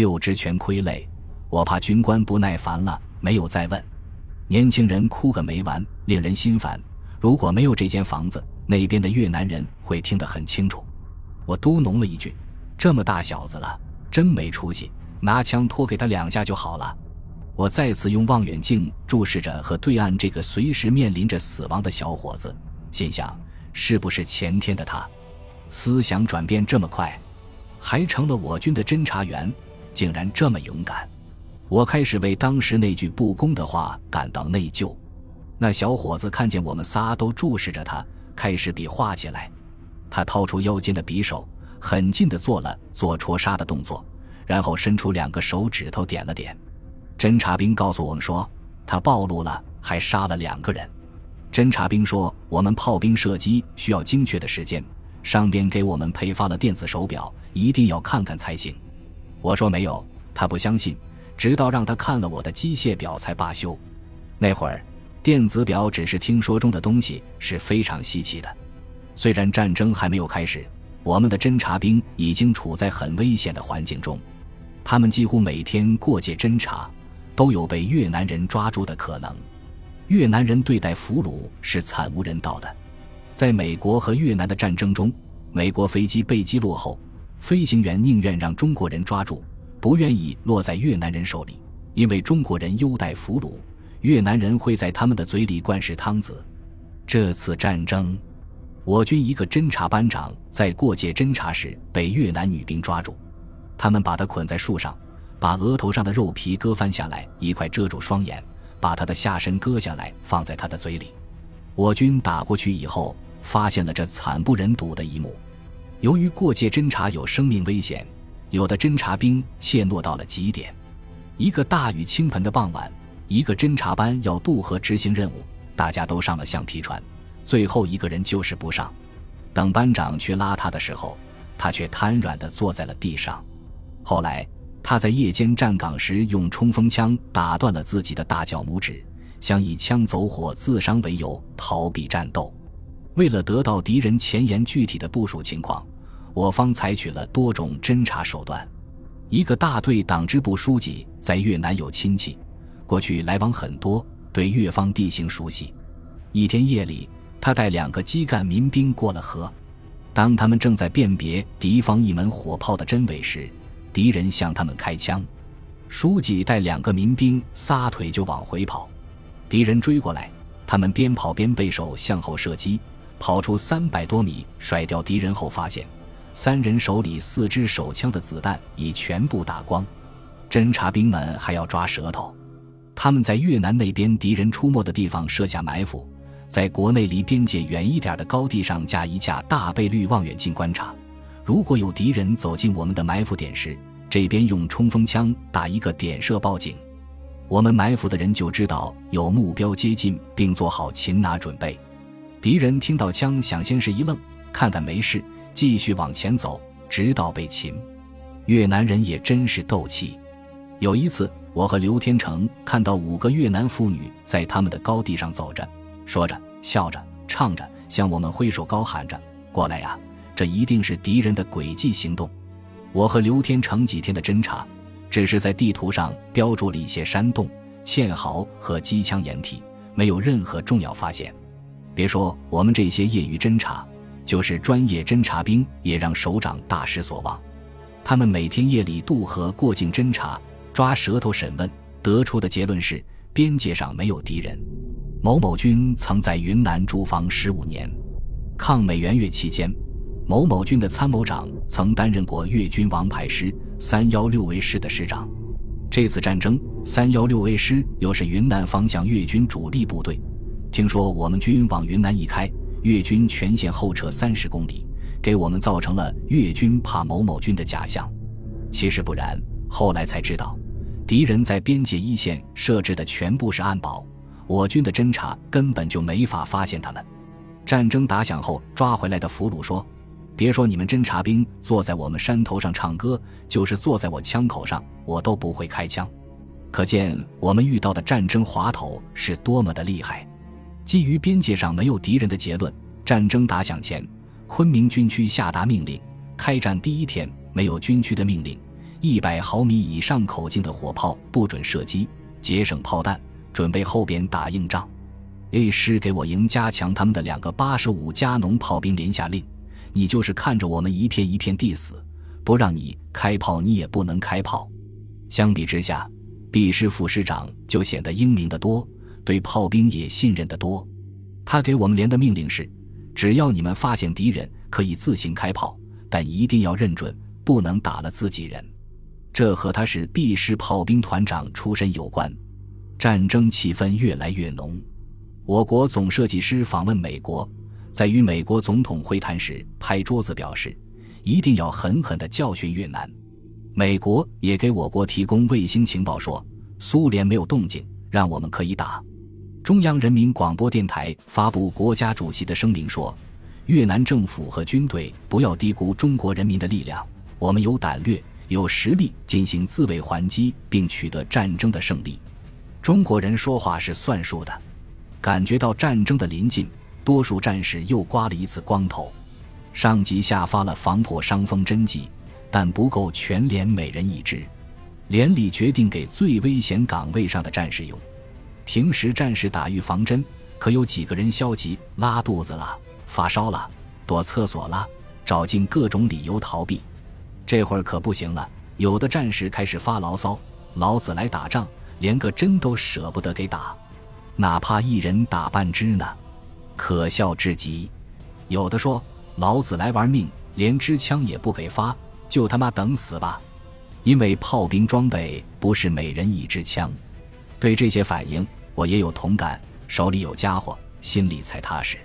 六只全傀儡，我怕军官不耐烦了，没有再问。年轻人哭个没完，令人心烦。如果没有这间房子，那边的越南人会听得很清楚。我嘟哝了一句：“这么大小子了，真没出息，拿枪托给他两下就好了。”我再次用望远镜注视着和对岸这个随时面临着死亡的小伙子，心想：是不是前天的他？思想转变这么快，还成了我军的侦察员，竟然这么勇敢。我开始为当时那句不公的话感到内疚。那小伙子看见我们仨都注视着他，开始比划起来。他掏出腰间的匕首，狠劲的做了做戳杀的动作，然后伸出两个手指头点了点。侦察兵告诉我们说，他暴露了，还杀了两个人。侦察兵说，我们炮兵射击需要精确的时间，上边给我们配发了电子手表，一定要看看才行。我说没有，他不相信，直到让他看了我的机械表才罢休。那会儿，电子表只是听说中的东西，是非常稀奇的。虽然战争还没有开始，我们的侦察兵已经处在很危险的环境中，他们几乎每天过界侦察。都有被越南人抓住的可能。越南人对待俘虏是惨无人道的。在美国和越南的战争中，美国飞机被击落后，飞行员宁愿让中国人抓住，不愿意落在越南人手里，因为中国人优待俘虏，越南人会在他们的嘴里灌食汤子。这次战争，我军一个侦察班长在过界侦察时被越南女兵抓住，他们把他捆在树上。把额头上的肉皮割翻下来一块遮住双眼，把他的下身割下来放在他的嘴里。我军打过去以后，发现了这惨不忍睹的一幕。由于过界侦察有生命危险，有的侦察兵怯懦到了极点。一个大雨倾盆的傍晚，一个侦察班要渡河执行任务，大家都上了橡皮船，最后一个人就是不上。等班长去拉他的时候，他却瘫软地坐在了地上。后来。他在夜间站岗时，用冲锋枪打断了自己的大脚拇指，想以枪走火自伤为由逃避战斗。为了得到敌人前沿具体的部署情况，我方采取了多种侦查手段。一个大队党支部书记在越南有亲戚，过去来往很多，对越方地形熟悉。一天夜里，他带两个基干民兵过了河，当他们正在辨别敌方一门火炮的真伪时，敌人向他们开枪，书记带两个民兵撒腿就往回跑，敌人追过来，他们边跑边背手向后射击，跑出三百多米，甩掉敌人后发现，三人手里四支手枪的子弹已全部打光。侦察兵们还要抓舌头，他们在越南那边敌人出没的地方设下埋伏，在国内离边界远一点的高地上架一架大倍率望远镜观察。如果有敌人走进我们的埋伏点时，这边用冲锋枪打一个点射报警，我们埋伏的人就知道有目标接近，并做好擒拿准备。敌人听到枪响，先是一愣，看看没事，继续往前走，直到被擒。越南人也真是斗气。有一次，我和刘天成看到五个越南妇女在他们的高地上走着，说着、笑着、唱着，向我们挥手高喊着：“过来呀！”这一定是敌人的诡计行动。我和刘天成几天的侦查，只是在地图上标注了一些山洞、堑壕和机枪掩体，没有任何重要发现。别说我们这些业余侦察，就是专业侦察兵也让首长大失所望。他们每天夜里渡河过境侦察，抓舌头审问，得出的结论是边界上没有敌人。某某军曾在云南驻防十五年，抗美援越期间。某某军的参谋长曾担任过越军王牌师三幺六 A 师的师长。这次战争，三幺六 A 师又是云南方向越军主力部队。听说我们军往云南一开，越军全线后撤三十公里，给我们造成了越军怕某某军的假象。其实不然，后来才知道，敌人在边界一线设置的全部是暗堡，我军的侦察根本就没法发现他们。战争打响后抓回来的俘虏说。别说你们侦察兵坐在我们山头上唱歌，就是坐在我枪口上，我都不会开枪。可见我们遇到的战争滑头是多么的厉害。基于边界上没有敌人的结论，战争打响前，昆明军区下达命令：开战第一天没有军区的命令，一百毫米以上口径的火炮不准射击，节省炮弹，准备后边打硬仗。A 师给我营加强他们的两个八十五加农炮兵连下令：你就是看着我们一片一片地死，不让你开炮，你也不能开炮。相比之下，B 师副师长就显得英明得多，对炮兵也信任得多。他给我们连的命令是：只要你们发现敌人，可以自行开炮，但一定要认准，不能打了自己人。这和他是 B 师炮兵团长出身有关。战争气氛越来越浓。我国总设计师访问美国，在与美国总统会谈时拍桌子表示，一定要狠狠地教训越南。美国也给我国提供卫星情报，说苏联没有动静，让我们可以打。中央人民广播电台发布国家主席的声明说，越南政府和军队不要低估中国人民的力量，我们有胆略、有实力进行自卫还击，并取得战争的胜利。中国人说话是算数的。感觉到战争的临近，多数战士又刮了一次光头。上级下发了防破伤风针剂，但不够全连每人一支。连里决定给最危险岗位上的战士用。平时战士打预防针，可有几个人消极？拉肚子了，发烧了，躲厕所了，找尽各种理由逃避。这会儿可不行了，有的战士开始发牢骚：“老子来打仗，连个针都舍不得给打。”哪怕一人打半支呢，可笑至极。有的说：“老子来玩命，连支枪也不给发，就他妈等死吧！”因为炮兵装备不是每人一支枪。对这些反应，我也有同感，手里有家伙，心里才踏实。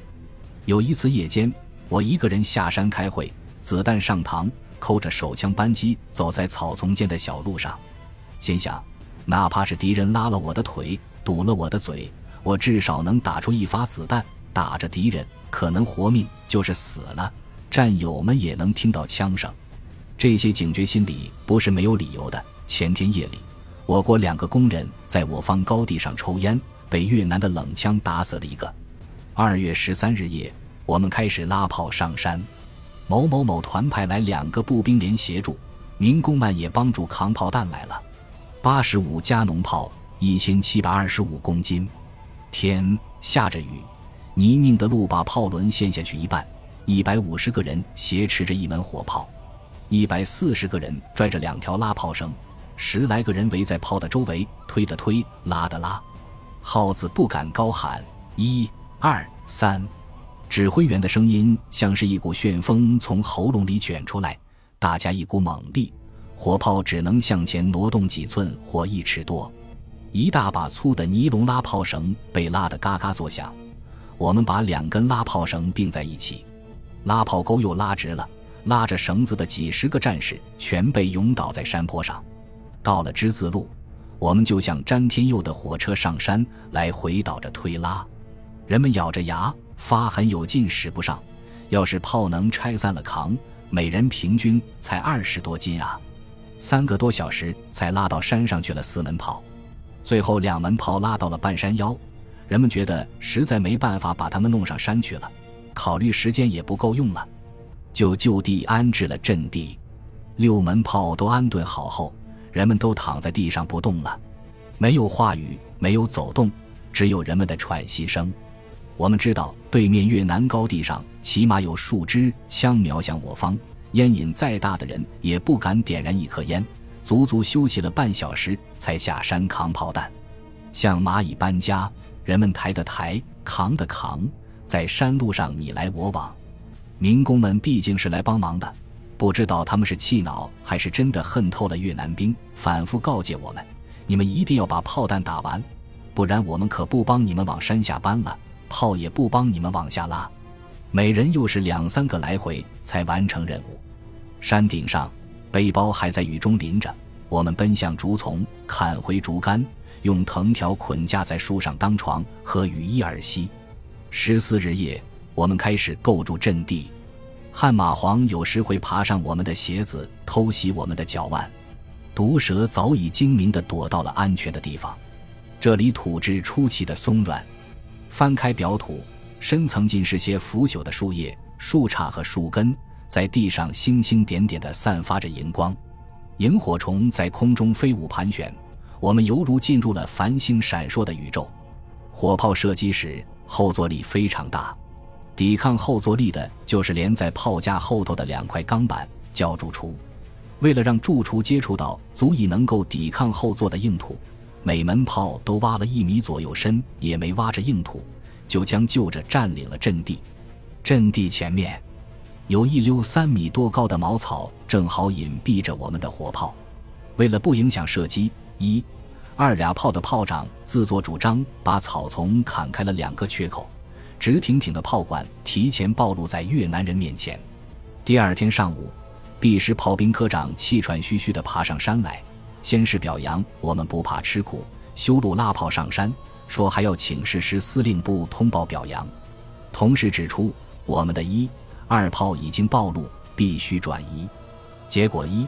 有一次夜间，我一个人下山开会，子弹上膛，扣着手枪扳机，走在草丛间的小路上，心想：哪怕是敌人拉了我的腿，堵了我的嘴。我至少能打出一发子弹，打着敌人，可能活命，就是死了，战友们也能听到枪声。这些警觉心理不是没有理由的。前天夜里，我国两个工人在我方高地上抽烟，被越南的冷枪打死了一个。二月十三日夜，我们开始拉炮上山，某某某团派来两个步兵连协助，民工们也帮助扛炮弹来了，八十五加农炮，一千七百二十五公斤。天下着雨，泥泞的路把炮轮陷下去一半。一百五十个人挟持着一门火炮，一百四十个人拽着两条拉炮绳，十来个人围在炮的周围，推的推，拉的拉。耗子不敢高喊，一、二、三。指挥员的声音像是一股旋风从喉咙里卷出来，大家一股猛力，火炮只能向前挪动几寸或一尺多。一大把粗的尼龙拉炮绳被拉得嘎嘎作响，我们把两根拉炮绳并在一起，拉炮钩又拉直了，拉着绳子的几十个战士全被涌倒在山坡上。到了之字路，我们就像詹天佑的火车上山来回倒着推拉，人们咬着牙发狠有劲使不上，要是炮能拆散了扛，每人平均才二十多斤啊！三个多小时才拉到山上去了四门炮。最后两门炮拉到了半山腰，人们觉得实在没办法把他们弄上山去了，考虑时间也不够用了，就就地安置了阵地。六门炮都安顿好后，人们都躺在地上不动了，没有话语，没有走动，只有人们的喘息声。我们知道对面越南高地上起码有数支枪瞄向我方，烟瘾再大的人也不敢点燃一颗烟。足足休息了半小时，才下山扛炮弹，像蚂蚁搬家，人们抬的抬，扛的扛，在山路上你来我往。民工们毕竟是来帮忙的，不知道他们是气恼还是真的恨透了越南兵，反复告诫我们：你们一定要把炮弹打完，不然我们可不帮你们往山下搬了，炮也不帮你们往下拉。每人又是两三个来回才完成任务。山顶上。背包还在雨中淋着，我们奔向竹丛，砍回竹竿，用藤条捆架在树上当床，和雨衣儿息。十四日夜，我们开始构筑阵地。悍马黄有时会爬上我们的鞋子，偷袭我们的脚腕。毒蛇早已精明地躲到了安全的地方。这里土质出奇的松软，翻开表土，深层尽是些腐朽的树叶、树杈和树根。在地上星星点点地散发着荧光，萤火虫在空中飞舞盘旋，我们犹如进入了繁星闪烁的宇宙。火炮射击时后坐力非常大，抵抗后坐力的就是连在炮架后头的两块钢板，叫柱出。为了让柱出接触到足以能够抵抗后座的硬土，每门炮都挖了一米左右深，也没挖着硬土，就将就着占领了阵地。阵地前面。有一溜三米多高的茅草，正好隐蔽着我们的火炮。为了不影响射击，一、二俩炮的炮长自作主张把草丛砍开了两个缺口，直挺挺的炮管提前暴露在越南人面前。第二天上午，B 师炮兵科长气喘吁吁地爬上山来，先是表扬我们不怕吃苦，修路拉炮上山，说还要请示师司令部通报表扬，同时指出我们的一。二炮已经暴露，必须转移。结果一、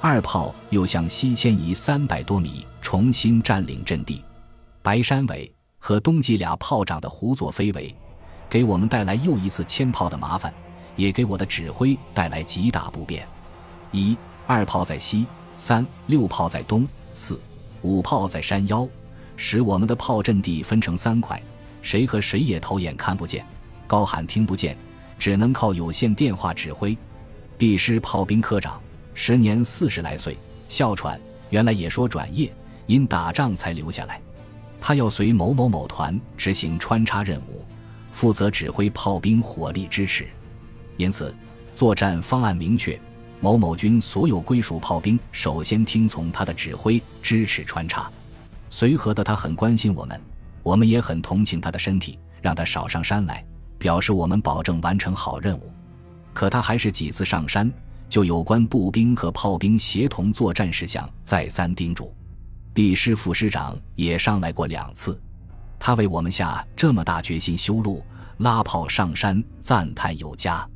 二炮又向西迁移三百多米，重新占领阵地。白山尾和东吉俩炮长的胡作非为，给我们带来又一次迁炮的麻烦，也给我的指挥带来极大不便。一、二炮在西，三、六炮在东，四、五炮在山腰，使我们的炮阵地分成三块，谁和谁也头眼看不见，高喊听不见。只能靠有线电话指挥。B 师炮兵科长，时年四十来岁，哮喘，原来也说转业，因打仗才留下来。他要随某某某团执行穿插任务，负责指挥炮兵火力支持。因此，作战方案明确，某某军所有归属炮兵首先听从他的指挥，支持穿插。随和的他很关心我们，我们也很同情他的身体，让他少上山来。表示我们保证完成好任务，可他还是几次上山，就有关步兵和炮兵协同作战事项再三叮嘱。B 师副师长也上来过两次，他为我们下这么大决心修路、拉炮上山，赞叹有加。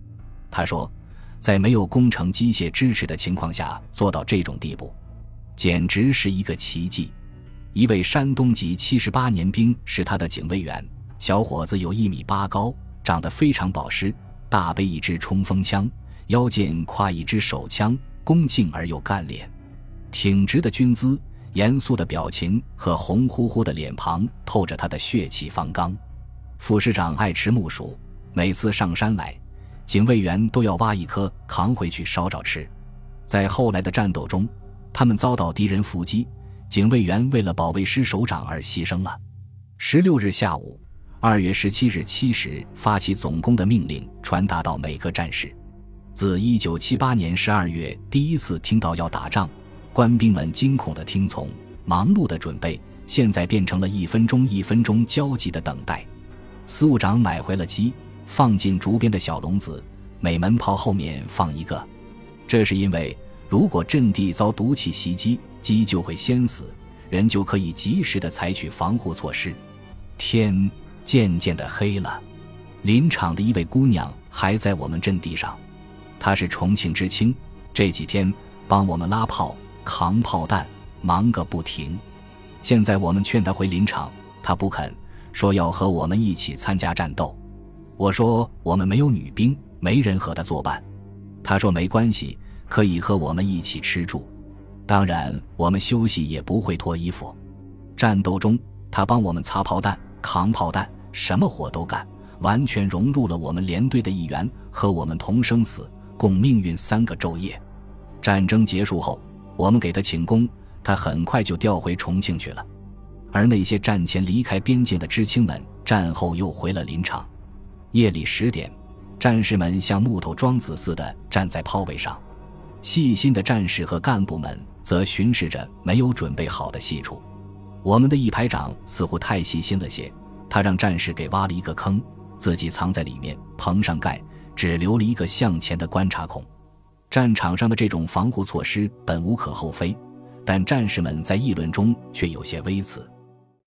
他说，在没有工程机械支持的情况下做到这种地步，简直是一个奇迹。一位山东籍七十八年兵是他的警卫员，小伙子有一米八高。长得非常保湿，大背一支冲锋枪，腰间挎一支手枪，恭敬而又干练，挺直的军姿，严肃的表情和红乎乎的脸庞透着他的血气方刚。副师长爱吃木薯，每次上山来，警卫员都要挖一颗扛回去烧着吃。在后来的战斗中，他们遭到敌人伏击，警卫员为了保卫师首长而牺牲了。十六日下午。二月十七日七时发起总攻的命令传达到每个战士。自一九七八年十二月第一次听到要打仗，官兵们惊恐的听从，忙碌的准备，现在变成了一分钟一分钟焦急的等待。司务长买回了鸡，放进竹编的小笼子，每门炮后面放一个。这是因为，如果阵地遭毒气袭击，鸡就会先死，人就可以及时的采取防护措施。天。渐渐的黑了，林场的一位姑娘还在我们阵地上，她是重庆知青，这几天帮我们拉炮、扛炮弹，忙个不停。现在我们劝他回林场，他不肯，说要和我们一起参加战斗。我说我们没有女兵，没人和他作伴。他说没关系，可以和我们一起吃住。当然，我们休息也不会脱衣服。战斗中，他帮我们擦炮弹。扛炮弹，什么活都干，完全融入了我们连队的一员，和我们同生死，共命运三个昼夜。战争结束后，我们给他请功，他很快就调回重庆去了。而那些战前离开边境的知青们，战后又回了林场。夜里十点，战士们像木头桩子似的站在炮位上，细心的战士和干部们则巡视着没有准备好的细处。我们的一排长似乎太细心了些，他让战士给挖了一个坑，自己藏在里面，棚上盖，只留了一个向前的观察孔。战场上的这种防护措施本无可厚非，但战士们在议论中却有些微词。